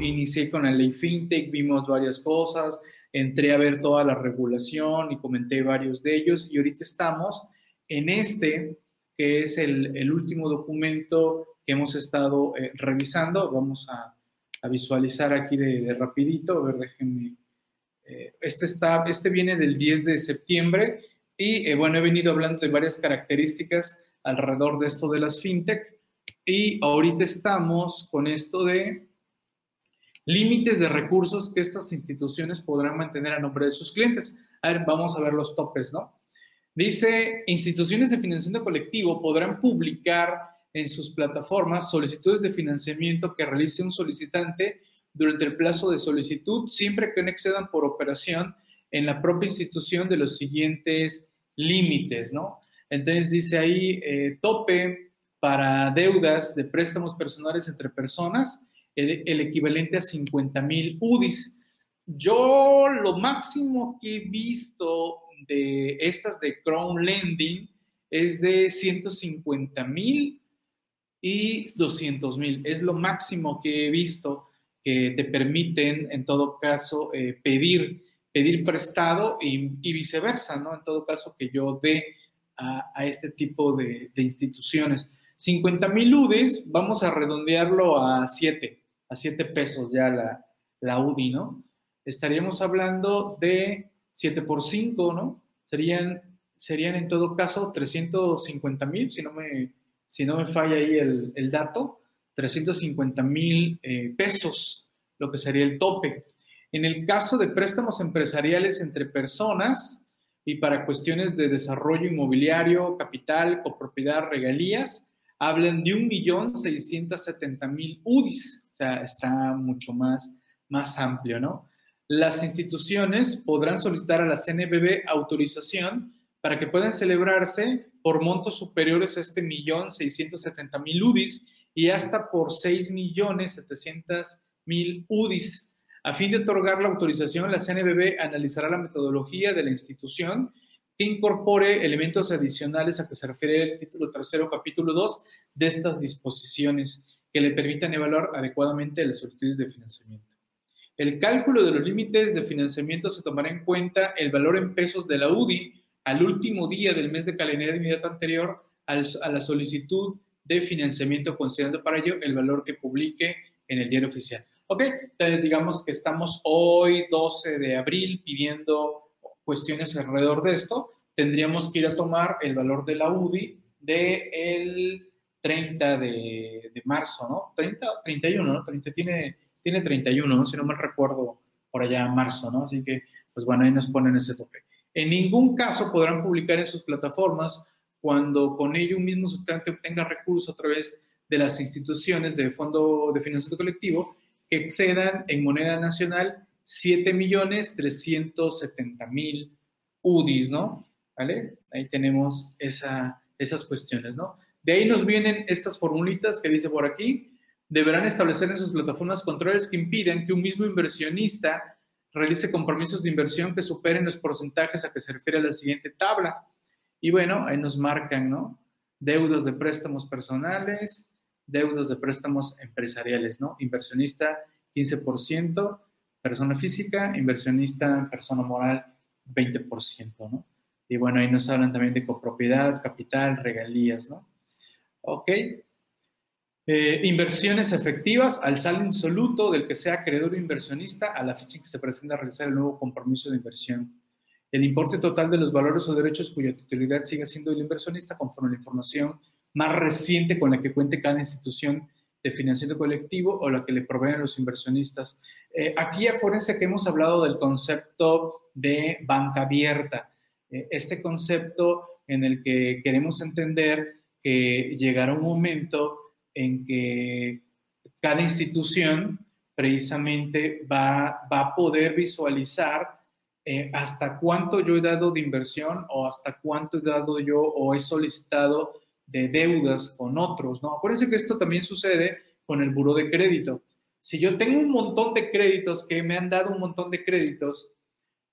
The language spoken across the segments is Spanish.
inicié con la ley FinTech, vimos varias cosas, entré a ver toda la regulación y comenté varios de ellos y ahorita estamos en este, que es el, último documento que hemos estado eh, revisando. Vamos a, visualizar aquí de, rapidito, a ver, déjenme. Eh, este, está, este viene del 10 de septiembre y eh, bueno, he venido hablando de varias características alrededor de esto de las fintech y ahorita estamos con esto de límites de recursos que estas instituciones podrán mantener a nombre de sus clientes. A ver, vamos a ver los topes, ¿no? Dice, instituciones de financiamiento colectivo podrán publicar en sus plataformas solicitudes de financiamiento que realice un solicitante durante el plazo de solicitud, siempre que no excedan por operación en la propia institución de los siguientes límites, ¿no? Entonces dice ahí, eh, tope para deudas de préstamos personales entre personas, el, equivalente a 50 mil UDIs. Yo lo máximo que he visto de estas de Crown Lending es de 150 mil y 200 mil. Es lo máximo que he visto que te permiten, en todo caso, eh, pedir, pedir prestado y, viceversa, ¿no? En todo caso, que yo dé a, este tipo de, instituciones. 50 mil UDIs, vamos a redondearlo a 7 a 7 pesos ya la, la UDI, ¿no? Estaríamos hablando de 7 por 5, ¿no? Serían, serían en todo caso 350 mil, si, no me, si no me falla ahí el, el dato, 350 mil eh, pesos, lo que sería el tope. En el caso de préstamos empresariales entre personas y para cuestiones de desarrollo inmobiliario, capital, copropiedad, regalías, hablan de 1.670.000 UDIs está mucho más, más amplio, ¿no? Las instituciones podrán solicitar a la CNBB autorización para que puedan celebrarse por montos superiores a este millón seiscientos setenta mil UDIs y hasta por seis millones setecientos mil UDIs. A fin de otorgar la autorización, la CNBB analizará la metodología de la institución que incorpore elementos adicionales a que se refiere el título tercero, capítulo 2 de estas disposiciones que le permitan evaluar adecuadamente las solicitudes de financiamiento. El cálculo de los límites de financiamiento se tomará en cuenta el valor en pesos de la UDI al último día del mes de calendario inmediato anterior a la solicitud de financiamiento, considerando para ello el valor que publique en el diario oficial. Ok, entonces digamos que estamos hoy, 12 de abril, pidiendo cuestiones alrededor de esto. Tendríamos que ir a tomar el valor de la UDI de el 30 de, marzo, ¿no? 30, 31, ¿no? 30, tiene, tiene 31, ¿no? Si no me recuerdo por allá marzo, ¿no? Así que, pues bueno, ahí nos ponen ese tope. En ningún caso podrán publicar en sus plataformas cuando con ello un mismo sustantivo obtenga recursos a través de las instituciones de Fondo de Financiamiento Colectivo que excedan en moneda nacional 7.370.000 UDIs, ¿no? ¿Vale? Ahí tenemos esa, esas cuestiones, ¿no? De ahí nos vienen estas formulitas que dice por aquí. Deberán establecer en sus plataformas controles que impiden que un mismo inversionista realice compromisos de inversión que superen los porcentajes a que se refiere la siguiente tabla. Y bueno, ahí nos marcan, ¿no? Deudas de préstamos personales, deudas de préstamos empresariales, ¿no? Inversionista 15%, persona física, inversionista persona moral 20%, ¿no? Y bueno, ahí nos hablan también de copropiedad, capital, regalías, ¿no? ¿Ok? Eh, inversiones efectivas al saldo insoluto del que sea acreedor o inversionista a la fecha en que se presenta realizar el nuevo compromiso de inversión. El importe total de los valores o derechos cuya titularidad siga siendo el inversionista conforme a la información más reciente con la que cuente cada institución de financiamiento colectivo o la que le proveen los inversionistas. Eh, aquí acuérdense que hemos hablado del concepto de banca abierta. Eh, este concepto en el que queremos entender que llegará un momento en que cada institución precisamente va, va a poder visualizar eh, hasta cuánto yo he dado de inversión o hasta cuánto he dado yo o he solicitado de deudas con otros, ¿no? Acuérdense que esto también sucede con el buro de crédito. Si yo tengo un montón de créditos que me han dado un montón de créditos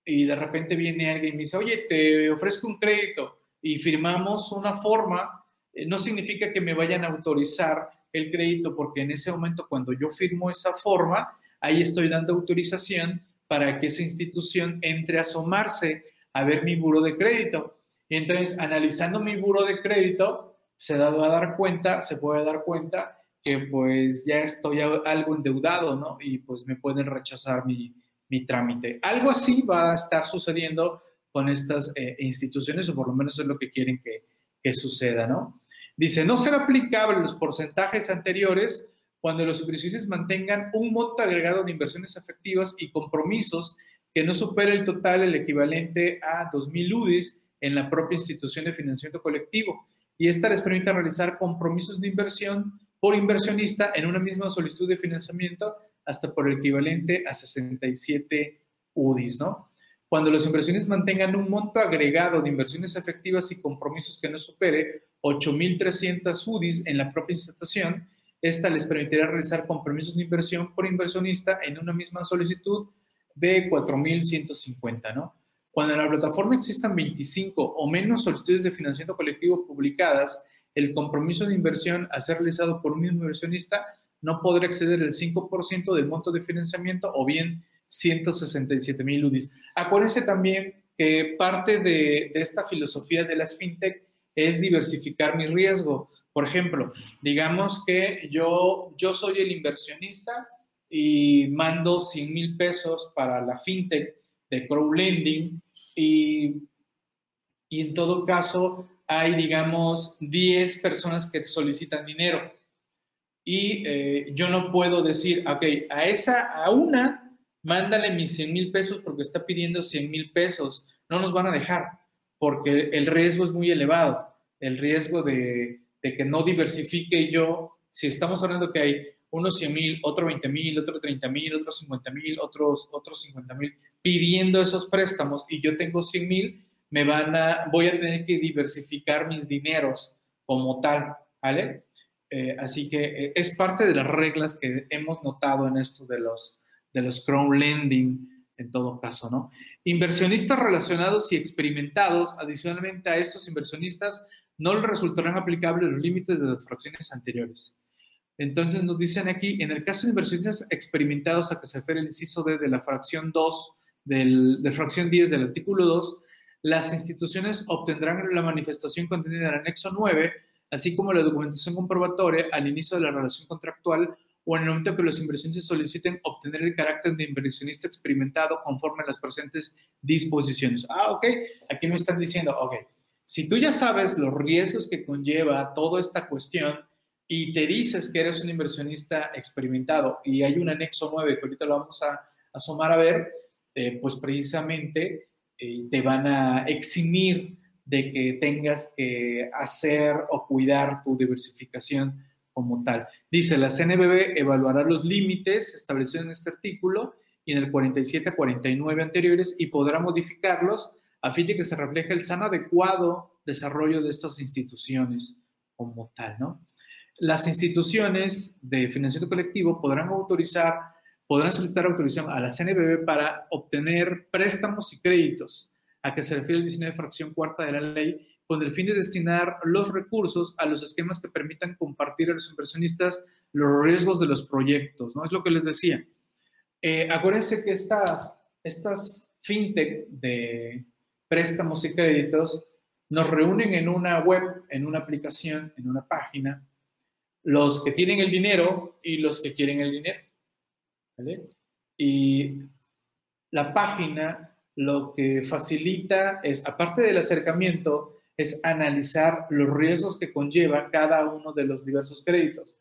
y de repente viene alguien y me dice, oye, te ofrezco un crédito y firmamos una forma no significa que me vayan a autorizar el crédito, porque en ese momento cuando yo firmo esa forma, ahí estoy dando autorización para que esa institución entre a asomarse a ver mi buro de crédito. Y entonces, analizando mi buro de crédito, se va a dar cuenta, se puede dar cuenta que pues ya estoy algo endeudado, ¿no? Y pues me pueden rechazar mi, mi trámite. Algo así va a estar sucediendo con estas eh, instituciones, o por lo menos es lo que quieren que, que suceda, ¿no? Dice, no será aplicable los porcentajes anteriores cuando los inversionistas mantengan un monto agregado de inversiones efectivas y compromisos que no supere el total, el equivalente a 2.000 UDIs en la propia institución de financiamiento colectivo. Y esta les permite realizar compromisos de inversión por inversionista en una misma solicitud de financiamiento hasta por el equivalente a 67 UDIs, ¿no? Cuando los inversionistas mantengan un monto agregado de inversiones efectivas y compromisos que no supere 8.300 UDIs en la propia institución, esta les permitirá realizar compromisos de inversión por inversionista en una misma solicitud de 4.150, ¿no? Cuando en la plataforma existan 25 o menos solicitudes de financiamiento colectivo publicadas, el compromiso de inversión a ser realizado por un mismo inversionista no podrá exceder el 5% del monto de financiamiento o bien 167 mil UDIs. Acuérdense también que parte de, de, esta filosofía de las fintech es diversificar mi riesgo. Por ejemplo, digamos que yo, yo soy el inversionista y mando 100 mil pesos para la fintech de crowdlending y, y en todo caso hay, digamos, 10 personas que solicitan dinero. Y eh, yo no puedo decir, ok, a esa, a una, mándale mis 100 mil pesos porque está pidiendo 100 mil pesos. No nos van a dejar porque el riesgo es muy elevado. El riesgo de, de que no diversifique yo, si estamos hablando que hay unos 100 mil, otro 20 mil, otro 30 mil, otros 50 mil, otros, otros 50 mil, pidiendo esos préstamos y yo tengo 100 mil, me van a, voy a tener que diversificar mis dineros como tal, ¿vale? Eh, así que eh, es parte de las reglas que hemos notado en esto de los, de los crowdlending, en todo caso, ¿no? Inversionistas relacionados y experimentados, adicionalmente a estos inversionistas, no les resultarán aplicables los límites de las fracciones anteriores. Entonces nos dicen aquí, en el caso de inversionistas experimentados a que se refiere el inciso D de la fracción 2, del, de fracción 10 del artículo 2, las instituciones obtendrán la manifestación contenida en el anexo 9, así como la documentación comprobatoria al inicio de la relación contractual o en el momento que los inversionistas soliciten obtener el carácter de inversionista experimentado conforme a las presentes disposiciones. Ah, ok, aquí me están diciendo, ok, si tú ya sabes los riesgos que conlleva toda esta cuestión, y te dices que eres un inversionista experimentado y hay un anexo 9 que ahorita lo vamos a asomar a ver, eh, pues precisamente eh, te van a eximir de que tengas que hacer o cuidar tu diversificación como tal. Dice, la CNBB evaluará los límites establecidos en este artículo y en el 47 a 49 anteriores y podrá modificarlos a fin de que se refleje el sano adecuado desarrollo de estas instituciones como tal, ¿no? las instituciones de financiamiento colectivo podrán autorizar, podrán solicitar autorización a la CNBB para obtener préstamos y créditos a que se refiere el diseño de fracción cuarta de la ley con el fin de destinar los recursos a los esquemas que permitan compartir a los inversionistas los riesgos de los proyectos, ¿no? Es lo que les decía. Eh, acuérdense que estas, estas fintech de préstamos y créditos nos reúnen en una web, en una aplicación, en una página, los que tienen el dinero y los que quieren el dinero. Y la página lo que facilita es, aparte del acercamiento, es analizar los riesgos que conlleva cada uno de los diversos créditos.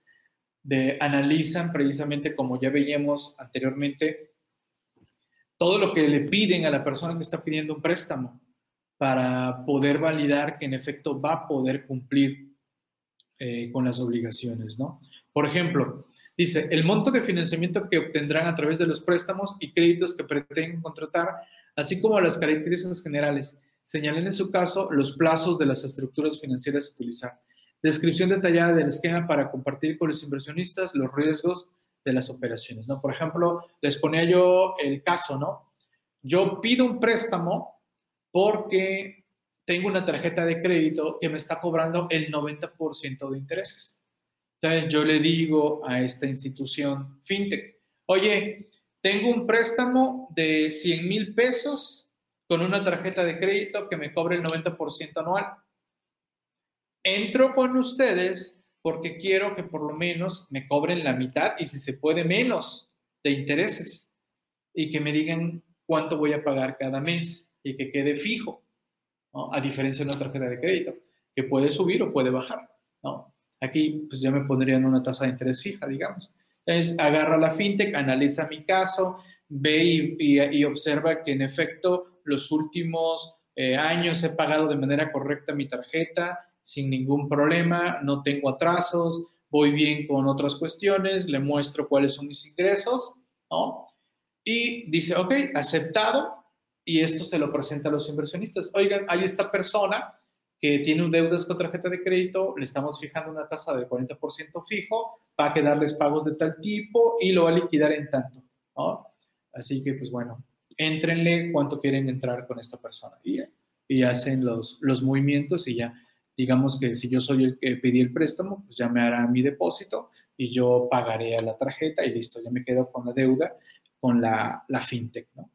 De, analizan precisamente, como ya veíamos anteriormente, todo lo que le piden a la persona que está pidiendo un préstamo para poder validar que en efecto va a poder cumplir eh, con las obligaciones, ¿no? Por ejemplo, dice, el monto de financiamiento que obtendrán a través de los préstamos y créditos que pretenden contratar, así como las características generales. Señalen en su caso los plazos de las estructuras financieras a utilizar. Descripción detallada del esquema para compartir con los inversionistas los riesgos de las operaciones, ¿no? Por ejemplo, les ponía yo el caso, ¿no? Yo pido un préstamo porque tengo una tarjeta de crédito que me está cobrando el 90% de intereses. Entonces yo le digo a esta institución fintech, Oye, tengo un préstamo de 100 mil pesos con una tarjeta de crédito que me cobre el 90% anual. Entro con ustedes porque quiero que por lo menos me cobren la mitad y si se puede menos de intereses y que me digan cuánto voy a pagar cada mes y que quede fijo, a diferencia de una tarjeta de crédito, que puede subir o puede bajar. ¿no? Aquí pues ya me pondrían una tasa de interés fija, digamos. Entonces, agarra la fintech, analiza mi caso, ve y, observa que en efecto los últimos eh, años he pagado de manera correcta mi tarjeta sin ningún problema, no tengo atrasos, voy bien con otras cuestiones, le muestro cuáles son mis ingresos, ¿no? Y dice, ok, aceptado, y esto se lo presenta a los inversionistas. Oigan, hay esta persona que tiene deudas con tarjeta de crédito, le estamos fijando una tasa de 40% fijo, va a quedarles pagos de tal tipo y lo va a liquidar en tanto, ¿no? Así que, pues bueno, entrenle cuánto quieren entrar con esta persona y, y hacen los, los movimientos y ya, digamos que si yo soy el que pedí el préstamo, pues ya me hará mi depósito y yo pagaré a la tarjeta y listo, ya me quedo con la deuda con la, fintech, ¿no?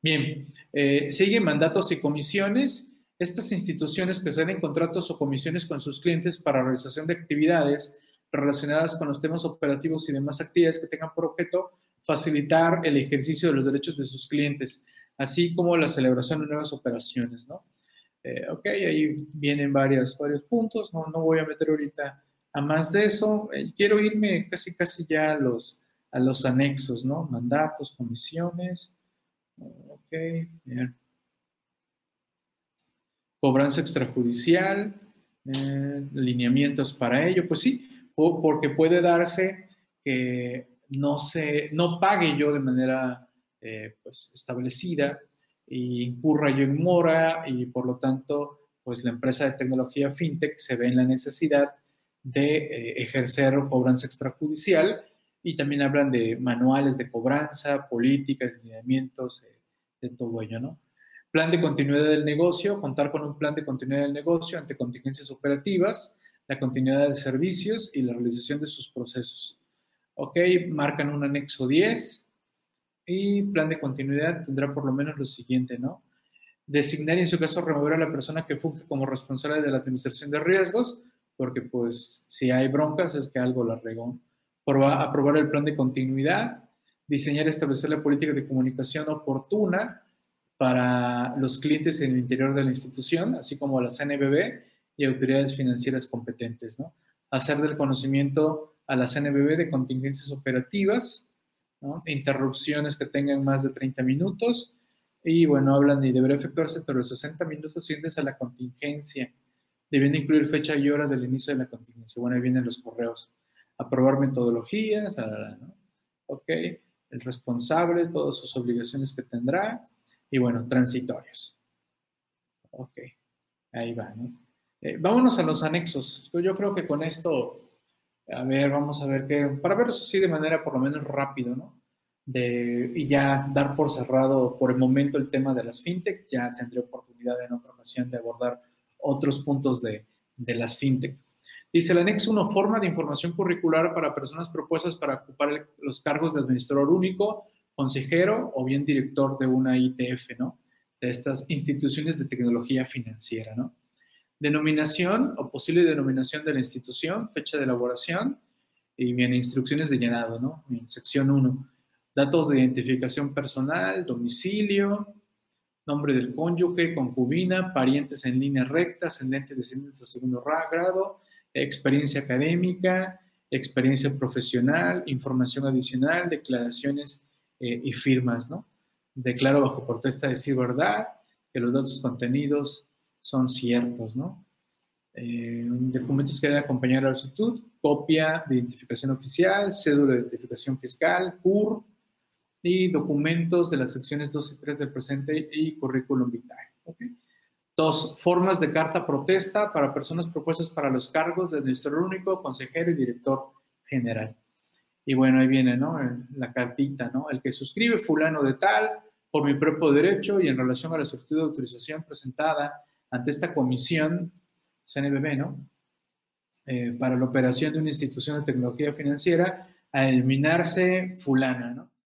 Bien, eh, siguen mandatos y comisiones estas instituciones que salen contratos o comisiones con sus clientes para realización de actividades relacionadas con los temas operativos y demás actividades que tengan por objeto facilitar el ejercicio de los derechos de sus clientes, así como la celebración de nuevas operaciones, ¿no? Eh, ok, ahí vienen varios, varios puntos, no, no voy a meter ahorita a más de eso. Eh, quiero irme casi, casi ya a los, a los anexos, ¿no? Mandatos, comisiones. Ok, bien cobranza extrajudicial, eh, lineamientos para ello, pues sí, porque puede darse que no, se, no pague yo de manera eh, pues, establecida y incurra yo en mora y por lo tanto pues la empresa de tecnología fintech se ve en la necesidad de eh, ejercer cobranza extrajudicial y también hablan de manuales de cobranza, políticas, lineamientos, de todo ello, ¿no? Plan de continuidad del negocio, contar con un plan de continuidad del negocio ante contingencias operativas, la continuidad de servicios y la realización de sus procesos. Ok, marcan un anexo 10 y plan de continuidad tendrá por lo menos lo siguiente, ¿no? Designar y en su caso remover a la persona que funge como responsable de la administración de riesgos, porque pues si hay broncas es que algo la regó. Aprobar el plan de continuidad, diseñar y establecer la política de comunicación oportuna, para los clientes en el interior de la institución, así como la CNBB y autoridades financieras competentes, ¿no? Hacer del conocimiento a la CNBB de contingencias operativas, ¿no? interrupciones que tengan más de 30 minutos, y bueno, hablan y deberá efectuarse pero los 60 minutos siguientes a la contingencia, debiendo incluir fecha y hora del inicio de la contingencia. Bueno, ahí vienen los correos. Aprobar metodologías, ¿no? ok, el responsable, todas sus obligaciones que tendrá, y bueno, transitorios. Ok, ahí va, ¿no? Eh, vámonos a los anexos. Yo creo que con esto, a ver, vamos a ver qué, para verlos así de manera por lo menos rápido, ¿no? De, y ya dar por cerrado por el momento el tema de las fintech, ya tendré oportunidad en otra ocasión de abordar otros puntos de, de las fintech. Dice el anexo 1, forma de información curricular para personas propuestas para ocupar los cargos de administrador único, consejero o bien director de una ITF, ¿no? De estas instituciones de tecnología financiera, ¿no? Denominación o posible denominación de la institución, fecha de elaboración y bien instrucciones de llenado, ¿no? En sección 1. Datos de identificación personal, domicilio, nombre del cónyuge, concubina, parientes en línea recta, ascendente, descendientes a segundo grado, experiencia académica, experiencia profesional, información adicional, declaraciones eh, y firmas, ¿no? Declaro bajo protesta decir verdad, que los datos contenidos son ciertos, ¿no? Eh, documentos que deben acompañar a la solicitud, copia de identificación oficial, cédula de identificación fiscal, CUR, y documentos de las secciones 2 y 3 del presente y currículum vitae. Dos, formas de carta protesta para personas propuestas para los cargos de administrador único, consejero y director general. Y bueno, ahí viene, ¿no? La cartita, ¿no? El que suscribe fulano de tal por mi propio derecho y en relación a la solicitud de autorización presentada ante esta comisión CNBB, ¿no? Eh, para la operación de una institución de tecnología financiera a eliminarse fulana, ¿no?